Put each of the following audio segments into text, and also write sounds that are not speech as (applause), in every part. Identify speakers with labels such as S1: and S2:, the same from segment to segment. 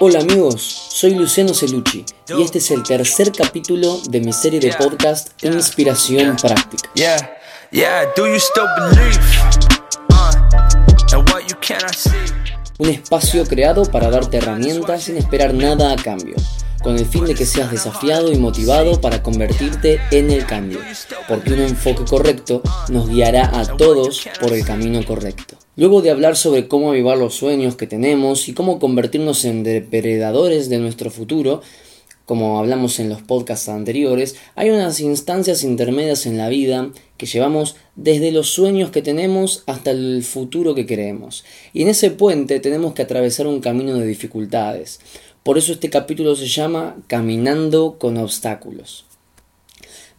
S1: Hola amigos, soy Luciano Celucci y este es el tercer capítulo de mi serie de podcast Inspiración Práctica. Un espacio creado para darte herramientas sin esperar nada a cambio, con el fin de que seas desafiado y motivado para convertirte en el cambio, porque un enfoque correcto nos guiará a todos por el camino correcto. Luego de hablar sobre cómo avivar los sueños que tenemos y cómo convertirnos en depredadores de nuestro futuro, como hablamos en los podcasts anteriores, hay unas instancias intermedias en la vida que llevamos desde los sueños que tenemos hasta el futuro que queremos. Y en ese puente tenemos que atravesar un camino de dificultades. Por eso este capítulo se llama Caminando con obstáculos.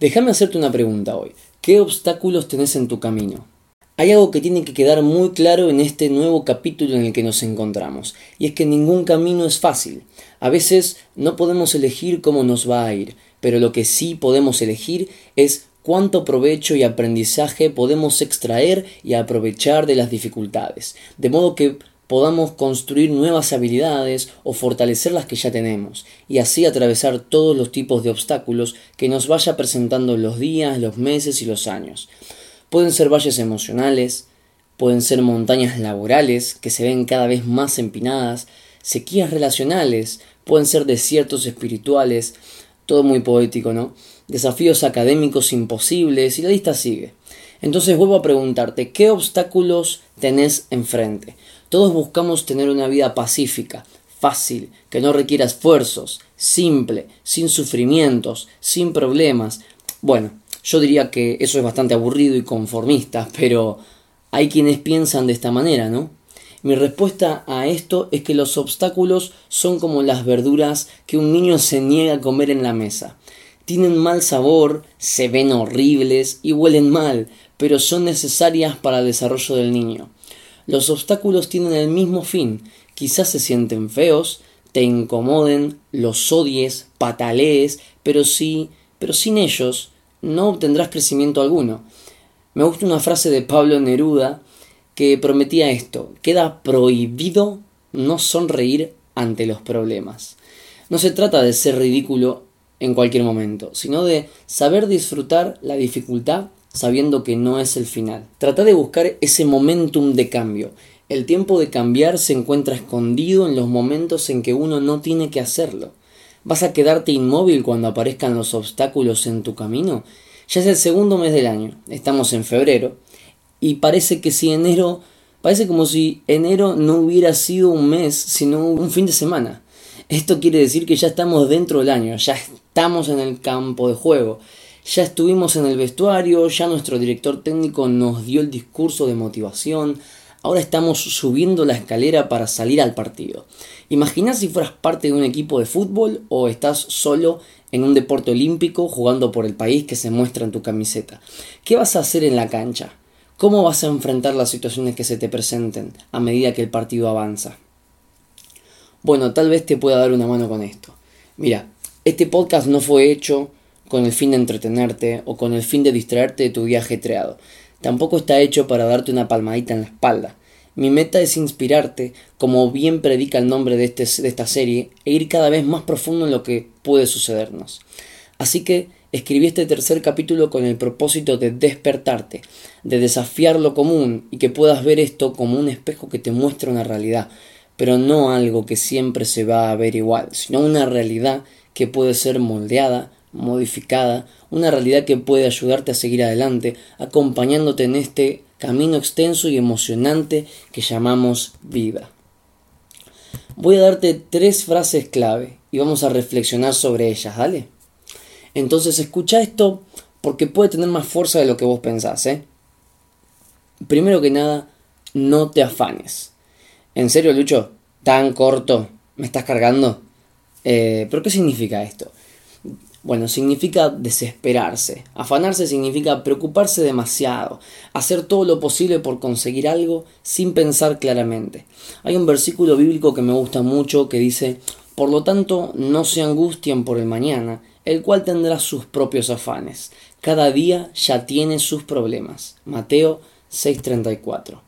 S1: Déjame hacerte una pregunta hoy. ¿Qué obstáculos tenés en tu camino? Hay algo que tiene que quedar muy claro en este nuevo capítulo en el que nos encontramos, y es que ningún camino es fácil. A veces no podemos elegir cómo nos va a ir, pero lo que sí podemos elegir es cuánto provecho y aprendizaje podemos extraer y aprovechar de las dificultades, de modo que podamos construir nuevas habilidades o fortalecer las que ya tenemos, y así atravesar todos los tipos de obstáculos que nos vaya presentando los días, los meses y los años. Pueden ser valles emocionales, pueden ser montañas laborales que se ven cada vez más empinadas, sequías relacionales, pueden ser desiertos espirituales, todo muy poético, ¿no? Desafíos académicos imposibles y la lista sigue. Entonces vuelvo a preguntarte, ¿qué obstáculos tenés enfrente? Todos buscamos tener una vida pacífica, fácil, que no requiera esfuerzos, simple, sin sufrimientos, sin problemas. Bueno, yo diría que eso es bastante aburrido y conformista, pero hay quienes piensan de esta manera, ¿no? Mi respuesta a esto es que los obstáculos son como las verduras que un niño se niega a comer en la mesa. Tienen mal sabor, se ven horribles y huelen mal, pero son necesarias para el desarrollo del niño. Los obstáculos tienen el mismo fin. Quizás se sienten feos, te incomoden, los odies, patalees, pero sí, pero sin ellos no obtendrás crecimiento alguno. Me gusta una frase de Pablo Neruda que prometía esto, queda prohibido no sonreír ante los problemas. No se trata de ser ridículo en cualquier momento, sino de saber disfrutar la dificultad sabiendo que no es el final. Trata de buscar ese momentum de cambio. El tiempo de cambiar se encuentra escondido en los momentos en que uno no tiene que hacerlo. ¿Vas a quedarte inmóvil cuando aparezcan los obstáculos en tu camino? Ya es el segundo mes del año, estamos en febrero, y parece que si enero, parece como si enero no hubiera sido un mes, sino un fin de semana. Esto quiere decir que ya estamos dentro del año, ya estamos en el campo de juego, ya estuvimos en el vestuario, ya nuestro director técnico nos dio el discurso de motivación, ahora estamos subiendo la escalera para salir al partido. Imagina si fueras parte de un equipo de fútbol o estás solo en un deporte olímpico jugando por el país que se muestra en tu camiseta. ¿Qué vas a hacer en la cancha? ¿Cómo vas a enfrentar las situaciones que se te presenten a medida que el partido avanza? Bueno, tal vez te pueda dar una mano con esto. Mira, este podcast no fue hecho con el fin de entretenerte o con el fin de distraerte de tu día ajetreado. Tampoco está hecho para darte una palmadita en la espalda. Mi meta es inspirarte, como bien predica el nombre de, este, de esta serie, e ir cada vez más profundo en lo que puede sucedernos. Así que escribí este tercer capítulo con el propósito de despertarte, de desafiar lo común y que puedas ver esto como un espejo que te muestra una realidad, pero no algo que siempre se va a ver igual, sino una realidad que puede ser moldeada, modificada, una realidad que puede ayudarte a seguir adelante, acompañándote en este camino extenso y emocionante que llamamos vida. Voy a darte tres frases clave y vamos a reflexionar sobre ellas, ¿vale? Entonces escucha esto porque puede tener más fuerza de lo que vos pensás, ¿eh? Primero que nada, no te afanes. ¿En serio, Lucho? ¿Tan corto? ¿Me estás cargando? Eh, ¿Pero qué significa esto? Bueno, significa desesperarse. Afanarse significa preocuparse demasiado, hacer todo lo posible por conseguir algo sin pensar claramente. Hay un versículo bíblico que me gusta mucho que dice, por lo tanto, no se angustien por el mañana, el cual tendrá sus propios afanes. Cada día ya tiene sus problemas. Mateo 6:34.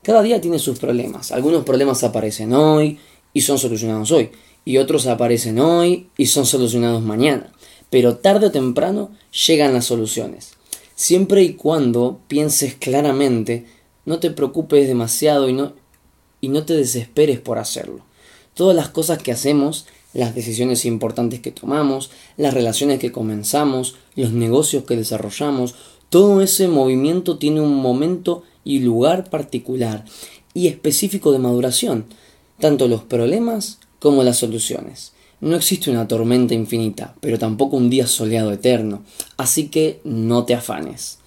S1: Cada día tiene sus problemas. Algunos problemas aparecen hoy y son solucionados hoy. Y otros aparecen hoy y son solucionados mañana. Pero tarde o temprano llegan las soluciones. Siempre y cuando pienses claramente, no te preocupes demasiado y no, y no te desesperes por hacerlo. Todas las cosas que hacemos, las decisiones importantes que tomamos, las relaciones que comenzamos, los negocios que desarrollamos, todo ese movimiento tiene un momento y lugar particular y específico de maduración, tanto los problemas como las soluciones. No existe una tormenta infinita, pero tampoco un día soleado eterno, así que no te afanes.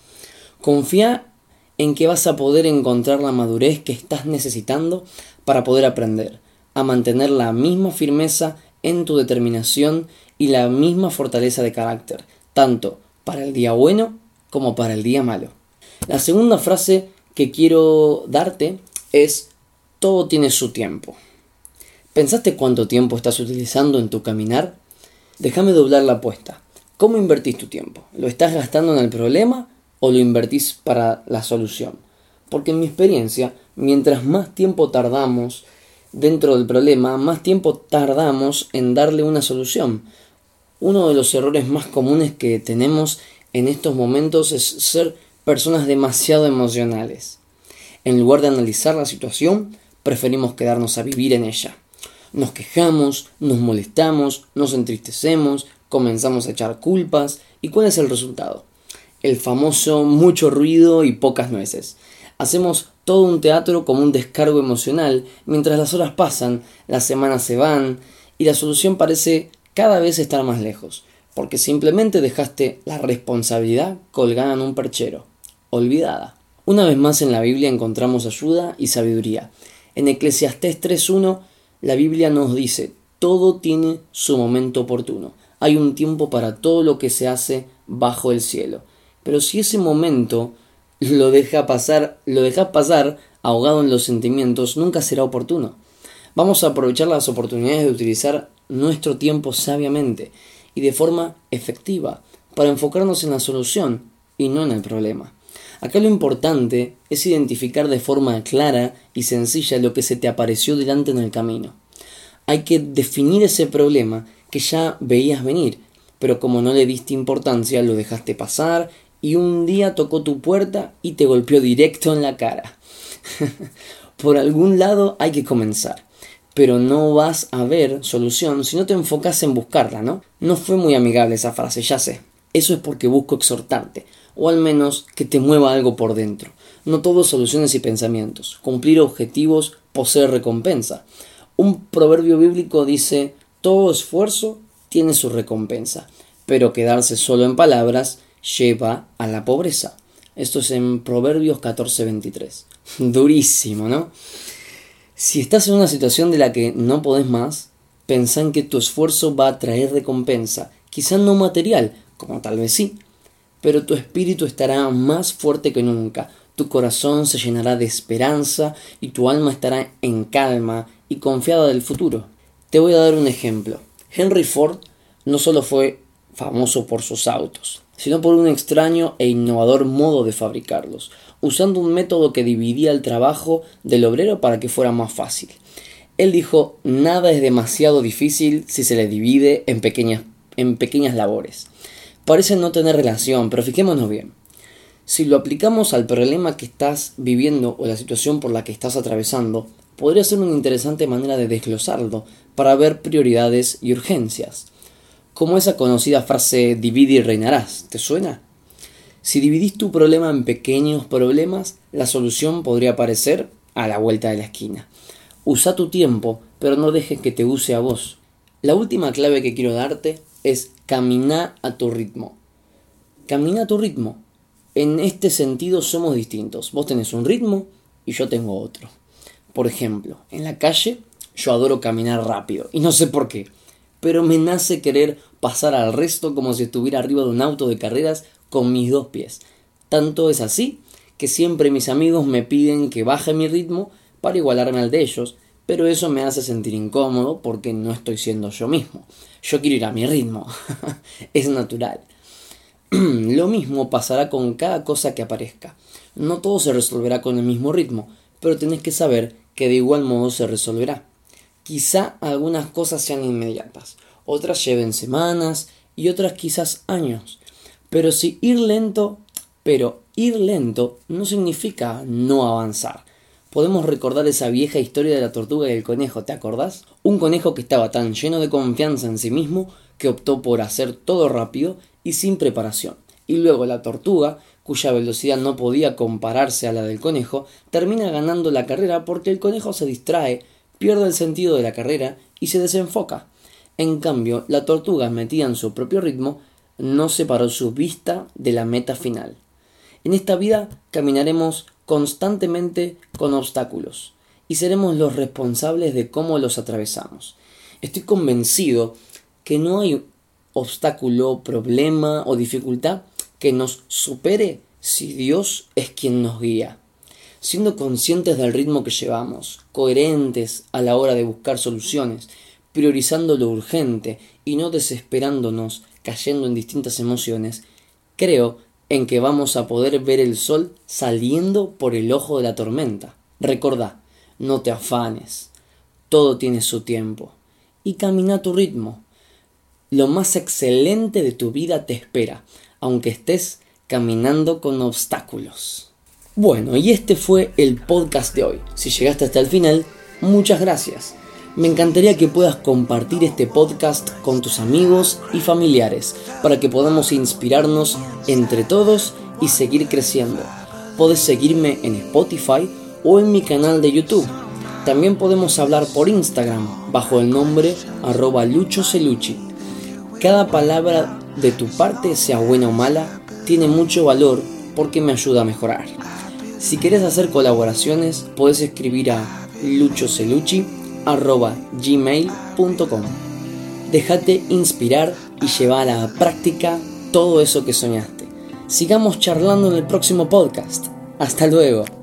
S1: Confía en que vas a poder encontrar la madurez que estás necesitando para poder aprender, a mantener la misma firmeza en tu determinación y la misma fortaleza de carácter, tanto para el día bueno como para el día malo. La segunda frase que quiero darte es todo tiene su tiempo. ¿Pensaste cuánto tiempo estás utilizando en tu caminar? Déjame doblar la apuesta. ¿Cómo invertís tu tiempo? ¿Lo estás gastando en el problema o lo invertís para la solución? Porque en mi experiencia, mientras más tiempo tardamos dentro del problema, más tiempo tardamos en darle una solución. Uno de los errores más comunes que tenemos en estos momentos es ser personas demasiado emocionales. En lugar de analizar la situación, preferimos quedarnos a vivir en ella. Nos quejamos, nos molestamos, nos entristecemos, comenzamos a echar culpas. ¿Y cuál es el resultado? El famoso mucho ruido y pocas nueces. Hacemos todo un teatro como un descargo emocional, mientras las horas pasan, las semanas se van y la solución parece cada vez estar más lejos, porque simplemente dejaste la responsabilidad colgada en un perchero olvidada. Una vez más en la Biblia encontramos ayuda y sabiduría. En Eclesiastés 3.1 la Biblia nos dice, todo tiene su momento oportuno. Hay un tiempo para todo lo que se hace bajo el cielo. Pero si ese momento lo deja pasar, lo dejas pasar ahogado en los sentimientos, nunca será oportuno. Vamos a aprovechar las oportunidades de utilizar nuestro tiempo sabiamente y de forma efectiva para enfocarnos en la solución y no en el problema. Acá lo importante es identificar de forma clara y sencilla lo que se te apareció delante en el camino. Hay que definir ese problema que ya veías venir, pero como no le diste importancia lo dejaste pasar y un día tocó tu puerta y te golpeó directo en la cara. (laughs) Por algún lado hay que comenzar, pero no vas a ver solución si no te enfocas en buscarla, ¿no? No fue muy amigable esa frase, ya sé. Eso es porque busco exhortarte, o al menos que te mueva algo por dentro. No todo soluciones y pensamientos. Cumplir objetivos posee recompensa. Un proverbio bíblico dice, todo esfuerzo tiene su recompensa, pero quedarse solo en palabras lleva a la pobreza. Esto es en Proverbios 14:23. (laughs) Durísimo, ¿no? Si estás en una situación de la que no podés más, pensá en que tu esfuerzo va a traer recompensa, quizá no material, como tal vez sí, pero tu espíritu estará más fuerte que nunca, tu corazón se llenará de esperanza y tu alma estará en calma y confiada del futuro. Te voy a dar un ejemplo. Henry Ford no solo fue famoso por sus autos, sino por un extraño e innovador modo de fabricarlos, usando un método que dividía el trabajo del obrero para que fuera más fácil. Él dijo, nada es demasiado difícil si se le divide en pequeñas, en pequeñas labores parece no tener relación, pero fijémonos bien. Si lo aplicamos al problema que estás viviendo o la situación por la que estás atravesando, podría ser una interesante manera de desglosarlo para ver prioridades y urgencias. Como esa conocida frase divide y reinarás, ¿te suena? Si dividís tu problema en pequeños problemas, la solución podría aparecer a la vuelta de la esquina. Usa tu tiempo, pero no dejes que te use a vos. La última clave que quiero darte es caminar a tu ritmo. Camina a tu ritmo. En este sentido somos distintos. Vos tenés un ritmo y yo tengo otro. Por ejemplo, en la calle yo adoro caminar rápido y no sé por qué, pero me nace querer pasar al resto como si estuviera arriba de un auto de carreras con mis dos pies. Tanto es así que siempre mis amigos me piden que baje mi ritmo para igualarme al de ellos, pero eso me hace sentir incómodo porque no estoy siendo yo mismo. Yo quiero ir a mi ritmo. (laughs) es natural. (clears throat) Lo mismo pasará con cada cosa que aparezca. No todo se resolverá con el mismo ritmo, pero tenés que saber que de igual modo se resolverá. Quizá algunas cosas sean inmediatas, otras lleven semanas y otras quizás años. Pero si ir lento, pero ir lento no significa no avanzar. Podemos recordar esa vieja historia de la tortuga y el conejo, ¿te acordás? Un conejo que estaba tan lleno de confianza en sí mismo que optó por hacer todo rápido y sin preparación. Y luego la tortuga, cuya velocidad no podía compararse a la del conejo, termina ganando la carrera porque el conejo se distrae, pierde el sentido de la carrera y se desenfoca. En cambio, la tortuga, metida en su propio ritmo, no separó su vista de la meta final. En esta vida caminaremos constantemente con obstáculos y seremos los responsables de cómo los atravesamos. Estoy convencido que no hay obstáculo, problema o dificultad que nos supere si Dios es quien nos guía. Siendo conscientes del ritmo que llevamos, coherentes a la hora de buscar soluciones, priorizando lo urgente y no desesperándonos cayendo en distintas emociones, creo en que vamos a poder ver el sol saliendo por el ojo de la tormenta. Recordá, no te afanes, todo tiene su tiempo y camina a tu ritmo. Lo más excelente de tu vida te espera, aunque estés caminando con obstáculos. Bueno, y este fue el podcast de hoy. Si llegaste hasta el final, muchas gracias. Me encantaría que puedas compartir este podcast con tus amigos y familiares para que podamos inspirarnos entre todos y seguir creciendo. Puedes seguirme en Spotify o en mi canal de YouTube. También podemos hablar por Instagram bajo el nombre arroba luchoceluchi. Cada palabra de tu parte, sea buena o mala, tiene mucho valor porque me ayuda a mejorar. Si quieres hacer colaboraciones, puedes escribir a luchoceluchi.gmail.com Déjate inspirar y llevar a la práctica todo eso que soñaste. Sigamos charlando en el próximo podcast. Hasta luego.